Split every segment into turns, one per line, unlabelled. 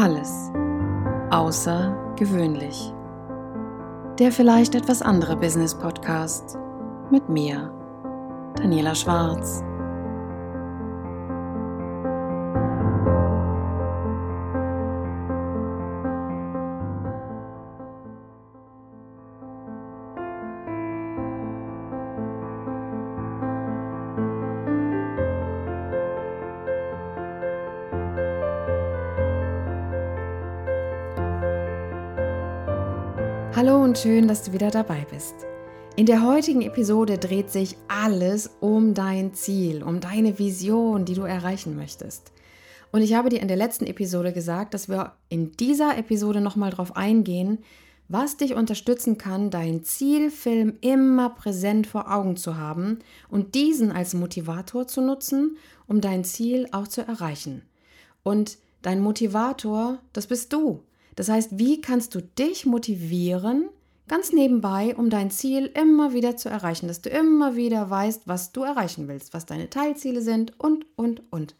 Alles außergewöhnlich. Der vielleicht etwas andere Business Podcast mit mir, Daniela Schwarz. Hallo und schön, dass du wieder dabei bist. In der heutigen Episode dreht sich alles um dein Ziel, um deine Vision, die du erreichen möchtest. Und ich habe dir in der letzten Episode gesagt, dass wir in dieser Episode nochmal darauf eingehen, was dich unterstützen kann, deinen Zielfilm immer präsent vor Augen zu haben und diesen als Motivator zu nutzen, um dein Ziel auch zu erreichen. Und dein Motivator, das bist du. Das heißt, wie kannst du dich motivieren, ganz nebenbei, um dein Ziel immer wieder zu erreichen, dass du immer wieder weißt, was du erreichen willst, was deine Teilziele sind und, und, und.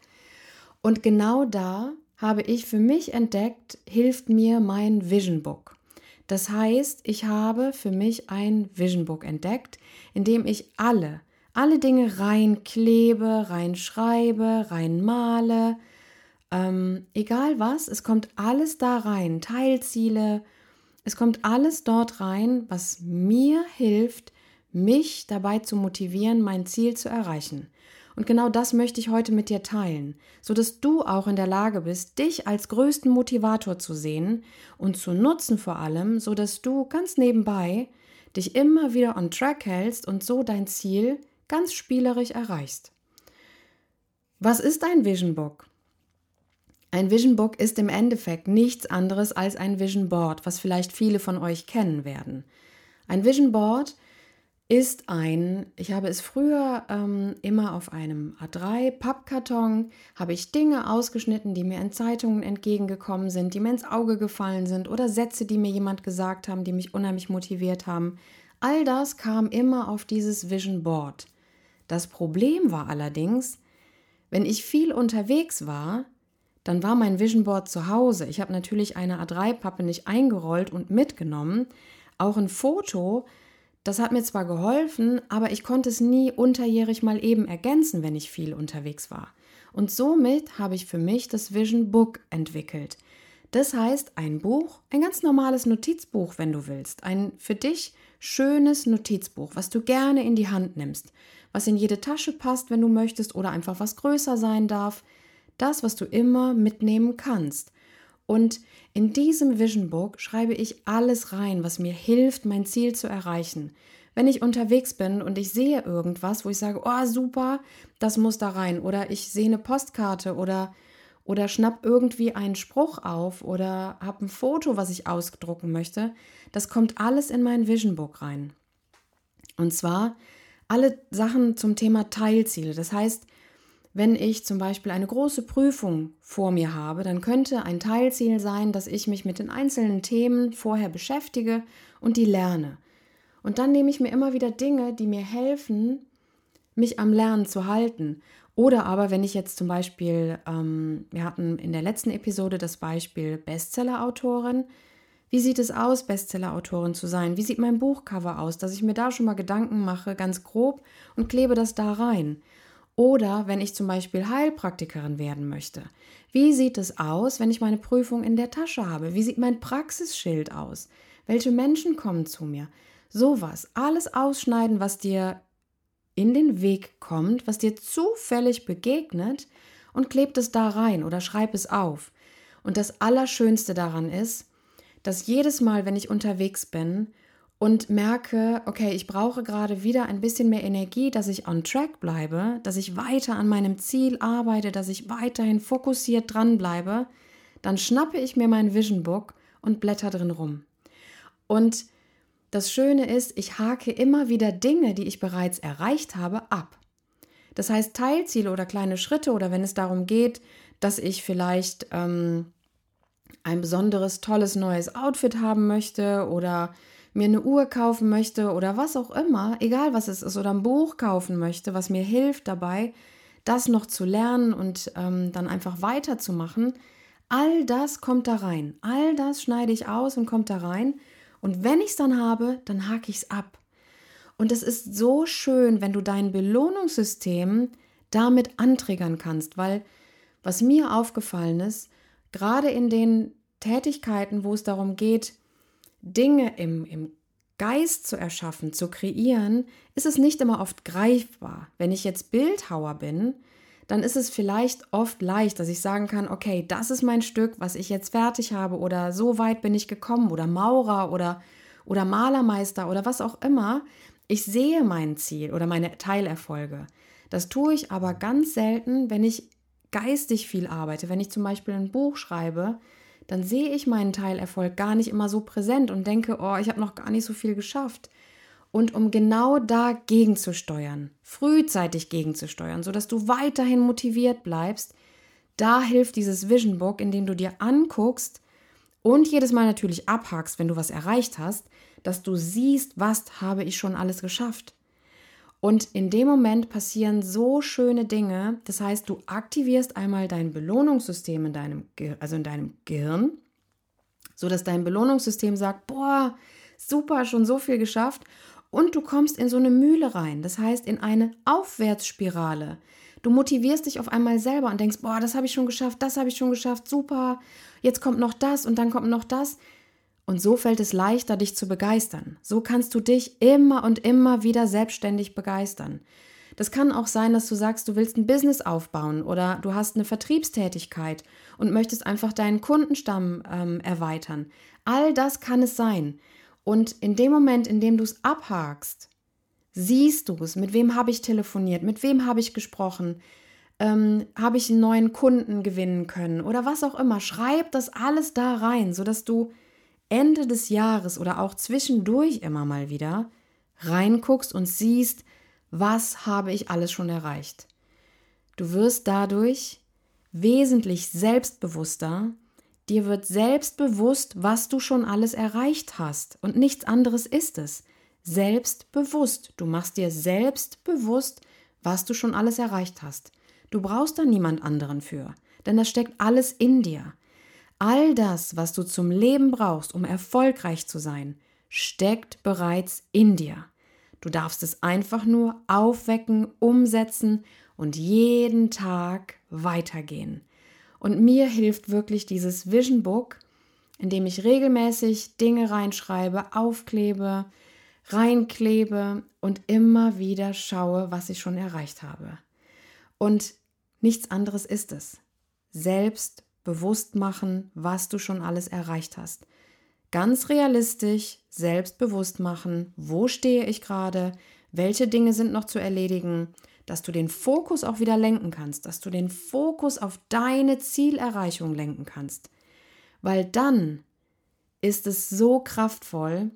Und genau da habe ich für mich entdeckt, hilft mir mein Vision Book. Das heißt, ich habe für mich ein Vision Book entdeckt, in dem ich alle, alle Dinge reinklebe, reinschreibe, reinmale, ähm, egal was, es kommt alles da rein, Teilziele, es kommt alles dort rein, was mir hilft, mich dabei zu motivieren, mein Ziel zu erreichen. Und genau das möchte ich heute mit dir teilen, so dass du auch in der Lage bist, dich als größten Motivator zu sehen und zu nutzen vor allem, so dass du ganz nebenbei dich immer wieder on track hältst und so dein Ziel ganz spielerisch erreichst. Was ist ein Vision Book? Ein Vision Book ist im Endeffekt nichts anderes als ein Vision Board, was vielleicht viele von euch kennen werden. Ein Vision Board ist ein, ich habe es früher ähm, immer auf einem A3 Pappkarton, habe ich Dinge ausgeschnitten, die mir in Zeitungen entgegengekommen sind, die mir ins Auge gefallen sind oder Sätze, die mir jemand gesagt haben, die mich unheimlich motiviert haben. All das kam immer auf dieses Vision Board. Das Problem war allerdings, wenn ich viel unterwegs war, dann war mein Vision Board zu Hause. Ich habe natürlich eine A3-Pappe nicht eingerollt und mitgenommen. Auch ein Foto, das hat mir zwar geholfen, aber ich konnte es nie unterjährig mal eben ergänzen, wenn ich viel unterwegs war. Und somit habe ich für mich das Vision Book entwickelt. Das heißt, ein Buch, ein ganz normales Notizbuch, wenn du willst. Ein für dich schönes Notizbuch, was du gerne in die Hand nimmst, was in jede Tasche passt, wenn du möchtest, oder einfach was größer sein darf das, was du immer mitnehmen kannst. Und in diesem Vision Book schreibe ich alles rein, was mir hilft, mein Ziel zu erreichen. Wenn ich unterwegs bin und ich sehe irgendwas, wo ich sage, oh super, das muss da rein, oder ich sehe eine Postkarte oder oder schnapp irgendwie einen Spruch auf oder habe ein Foto, was ich ausdrucken möchte, das kommt alles in mein Vision Book rein. Und zwar alle Sachen zum Thema Teilziele. Das heißt, wenn ich zum Beispiel eine große Prüfung vor mir habe, dann könnte ein Teilziel sein, dass ich mich mit den einzelnen Themen vorher beschäftige und die lerne. Und dann nehme ich mir immer wieder Dinge, die mir helfen, mich am Lernen zu halten. Oder aber, wenn ich jetzt zum Beispiel, ähm, wir hatten in der letzten Episode das Beispiel Bestseller-Autorin. Wie sieht es aus, Bestseller-Autorin zu sein? Wie sieht mein Buchcover aus? Dass ich mir da schon mal Gedanken mache, ganz grob, und klebe das da rein. Oder wenn ich zum Beispiel Heilpraktikerin werden möchte. Wie sieht es aus, wenn ich meine Prüfung in der Tasche habe? Wie sieht mein Praxisschild aus? Welche Menschen kommen zu mir? Sowas. Alles ausschneiden, was dir in den Weg kommt, was dir zufällig begegnet und klebt es da rein oder schreib es auf. Und das Allerschönste daran ist, dass jedes Mal, wenn ich unterwegs bin und merke, okay, ich brauche gerade wieder ein bisschen mehr Energie, dass ich on track bleibe, dass ich weiter an meinem Ziel arbeite, dass ich weiterhin fokussiert dranbleibe, dann schnappe ich mir mein Vision Book und blätter drin rum. Und das Schöne ist, ich hake immer wieder Dinge, die ich bereits erreicht habe, ab. Das heißt, Teilziele oder kleine Schritte oder wenn es darum geht, dass ich vielleicht ähm, ein besonderes, tolles neues Outfit haben möchte oder mir eine Uhr kaufen möchte oder was auch immer, egal was es ist, oder ein Buch kaufen möchte, was mir hilft dabei, das noch zu lernen und ähm, dann einfach weiterzumachen, All das kommt da rein. All das schneide ich aus und kommt da rein. Und wenn ich es dann habe, dann hake ich es ab. Und es ist so schön, wenn du dein Belohnungssystem damit antriggern kannst, weil was mir aufgefallen ist, gerade in den Tätigkeiten, wo es darum geht, Dinge im, im Geist zu erschaffen, zu kreieren, ist es nicht immer oft greifbar. Wenn ich jetzt Bildhauer bin, dann ist es vielleicht oft leicht, dass ich sagen kann, okay, das ist mein Stück, was ich jetzt fertig habe oder so weit bin ich gekommen oder Maurer oder, oder Malermeister oder was auch immer. Ich sehe mein Ziel oder meine Teilerfolge. Das tue ich aber ganz selten, wenn ich geistig viel arbeite. Wenn ich zum Beispiel ein Buch schreibe, dann sehe ich meinen Teilerfolg gar nicht immer so präsent und denke, oh, ich habe noch gar nicht so viel geschafft. Und um genau da gegenzusteuern, frühzeitig gegenzusteuern, sodass du weiterhin motiviert bleibst, da hilft dieses Vision Book, indem du dir anguckst und jedes Mal natürlich abhackst, wenn du was erreicht hast, dass du siehst, was habe ich schon alles geschafft. Und in dem Moment passieren so schöne Dinge. Das heißt, du aktivierst einmal dein Belohnungssystem in deinem, also in deinem Gehirn, sodass dein Belohnungssystem sagt, boah, super, schon so viel geschafft. Und du kommst in so eine Mühle rein, das heißt in eine Aufwärtsspirale. Du motivierst dich auf einmal selber und denkst, boah, das habe ich schon geschafft, das habe ich schon geschafft, super. Jetzt kommt noch das und dann kommt noch das. Und so fällt es leichter, dich zu begeistern. So kannst du dich immer und immer wieder selbstständig begeistern. Das kann auch sein, dass du sagst, du willst ein Business aufbauen oder du hast eine Vertriebstätigkeit und möchtest einfach deinen Kundenstamm ähm, erweitern. All das kann es sein. Und in dem Moment, in dem du es abhakst, siehst du es, mit wem habe ich telefoniert, mit wem habe ich gesprochen, ähm, habe ich einen neuen Kunden gewinnen können oder was auch immer. Schreib das alles da rein, sodass du Ende des Jahres oder auch zwischendurch immer mal wieder reinguckst und siehst, was habe ich alles schon erreicht. Du wirst dadurch wesentlich selbstbewusster, dir wird selbstbewusst, was du schon alles erreicht hast und nichts anderes ist es. Selbstbewusst. Du machst dir selbstbewusst, was du schon alles erreicht hast. Du brauchst da niemand anderen für, denn das steckt alles in dir. All das, was du zum Leben brauchst, um erfolgreich zu sein, steckt bereits in dir. Du darfst es einfach nur aufwecken, umsetzen und jeden Tag weitergehen. Und mir hilft wirklich dieses Vision Book, in dem ich regelmäßig Dinge reinschreibe, aufklebe, reinklebe und immer wieder schaue, was ich schon erreicht habe. Und nichts anderes ist es. Selbst bewusst machen, was du schon alles erreicht hast. Ganz realistisch, selbstbewusst machen, wo stehe ich gerade, welche Dinge sind noch zu erledigen, dass du den Fokus auch wieder lenken kannst, dass du den Fokus auf deine Zielerreichung lenken kannst. Weil dann ist es so kraftvoll,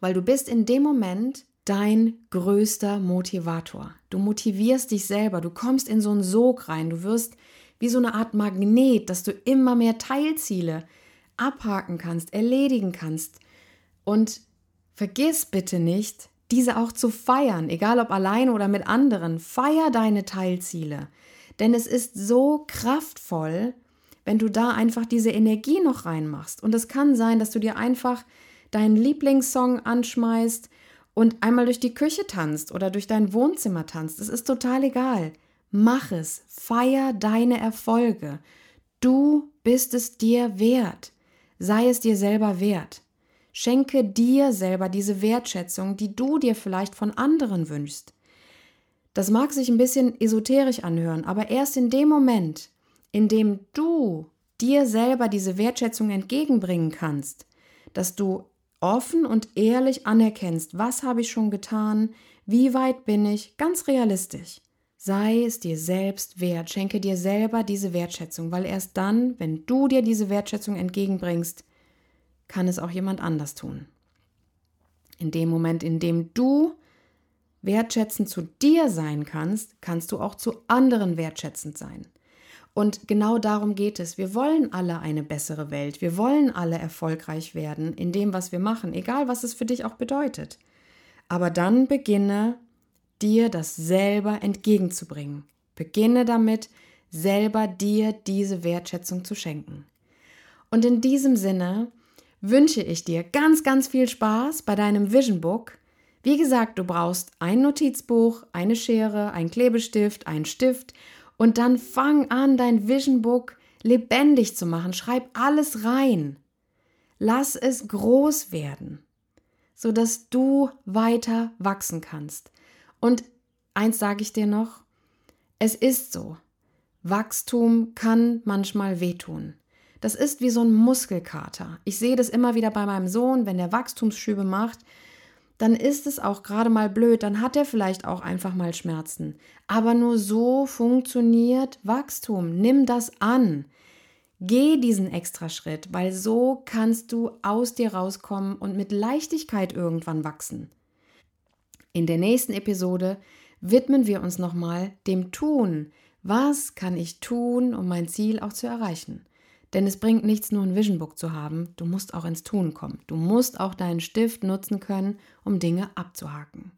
weil du bist in dem Moment dein größter Motivator. Du motivierst dich selber, du kommst in so einen Sog rein, du wirst wie so eine Art Magnet, dass du immer mehr Teilziele abhaken kannst, erledigen kannst. Und vergiss bitte nicht, diese auch zu feiern, egal ob alleine oder mit anderen. Feier deine Teilziele. Denn es ist so kraftvoll, wenn du da einfach diese Energie noch reinmachst. Und es kann sein, dass du dir einfach deinen Lieblingssong anschmeißt und einmal durch die Küche tanzt oder durch dein Wohnzimmer tanzt. Es ist total egal. Mach es, feier deine Erfolge. Du bist es dir wert. Sei es dir selber wert. Schenke dir selber diese Wertschätzung, die du dir vielleicht von anderen wünschst. Das mag sich ein bisschen esoterisch anhören, aber erst in dem Moment, in dem du dir selber diese Wertschätzung entgegenbringen kannst, dass du offen und ehrlich anerkennst, was habe ich schon getan, wie weit bin ich, ganz realistisch. Sei es dir selbst wert, schenke dir selber diese Wertschätzung, weil erst dann, wenn du dir diese Wertschätzung entgegenbringst, kann es auch jemand anders tun. In dem Moment, in dem du wertschätzend zu dir sein kannst, kannst du auch zu anderen wertschätzend sein. Und genau darum geht es. Wir wollen alle eine bessere Welt. Wir wollen alle erfolgreich werden in dem, was wir machen, egal was es für dich auch bedeutet. Aber dann beginne dir das selber entgegenzubringen. Beginne damit, selber dir diese Wertschätzung zu schenken. Und in diesem Sinne wünsche ich dir ganz, ganz viel Spaß bei deinem Vision Book. Wie gesagt, du brauchst ein Notizbuch, eine Schere, ein Klebestift, einen Stift und dann fang an, dein Vision Book lebendig zu machen. Schreib alles rein. Lass es groß werden, sodass du weiter wachsen kannst. Und eins sage ich dir noch, es ist so. Wachstum kann manchmal wehtun. Das ist wie so ein Muskelkater. Ich sehe das immer wieder bei meinem Sohn, wenn der Wachstumsschübe macht, dann ist es auch gerade mal blöd, dann hat er vielleicht auch einfach mal Schmerzen. Aber nur so funktioniert Wachstum. Nimm das an. Geh diesen extra Schritt, weil so kannst du aus dir rauskommen und mit Leichtigkeit irgendwann wachsen. In der nächsten Episode widmen wir uns nochmal dem Tun. Was kann ich tun, um mein Ziel auch zu erreichen? Denn es bringt nichts, nur ein Vision Book zu haben. Du musst auch ins Tun kommen. Du musst auch deinen Stift nutzen können, um Dinge abzuhaken.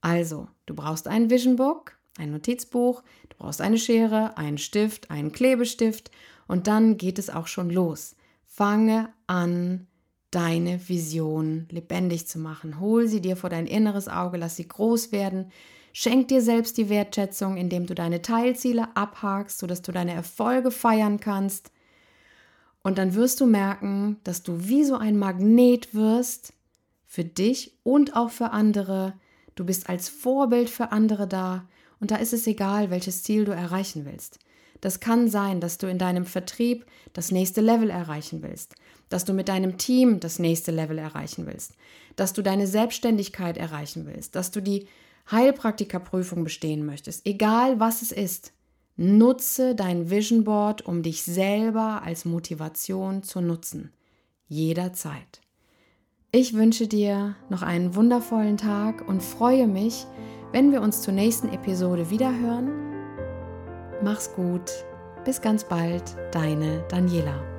Also, du brauchst ein Vision Book, ein Notizbuch, du brauchst eine Schere, einen Stift, einen Klebestift und dann geht es auch schon los. Fange an, deine Vision lebendig zu machen. Hol sie dir vor dein inneres Auge, lass sie groß werden. Schenk dir selbst die Wertschätzung, indem du deine Teilziele abhakst, sodass du deine Erfolge feiern kannst. Und dann wirst du merken, dass du wie so ein Magnet wirst für dich und auch für andere. Du bist als Vorbild für andere da und da ist es egal, welches Ziel du erreichen willst. Das kann sein, dass du in deinem Vertrieb das nächste Level erreichen willst, dass du mit deinem Team das nächste Level erreichen willst, dass du deine Selbstständigkeit erreichen willst, dass du die Heilpraktikerprüfung bestehen möchtest, egal was es ist. Nutze dein Vision Board, um dich selber als Motivation zu nutzen. Jederzeit. Ich wünsche dir noch einen wundervollen Tag und freue mich, wenn wir uns zur nächsten Episode wiederhören. Mach's gut. Bis ganz bald, deine Daniela.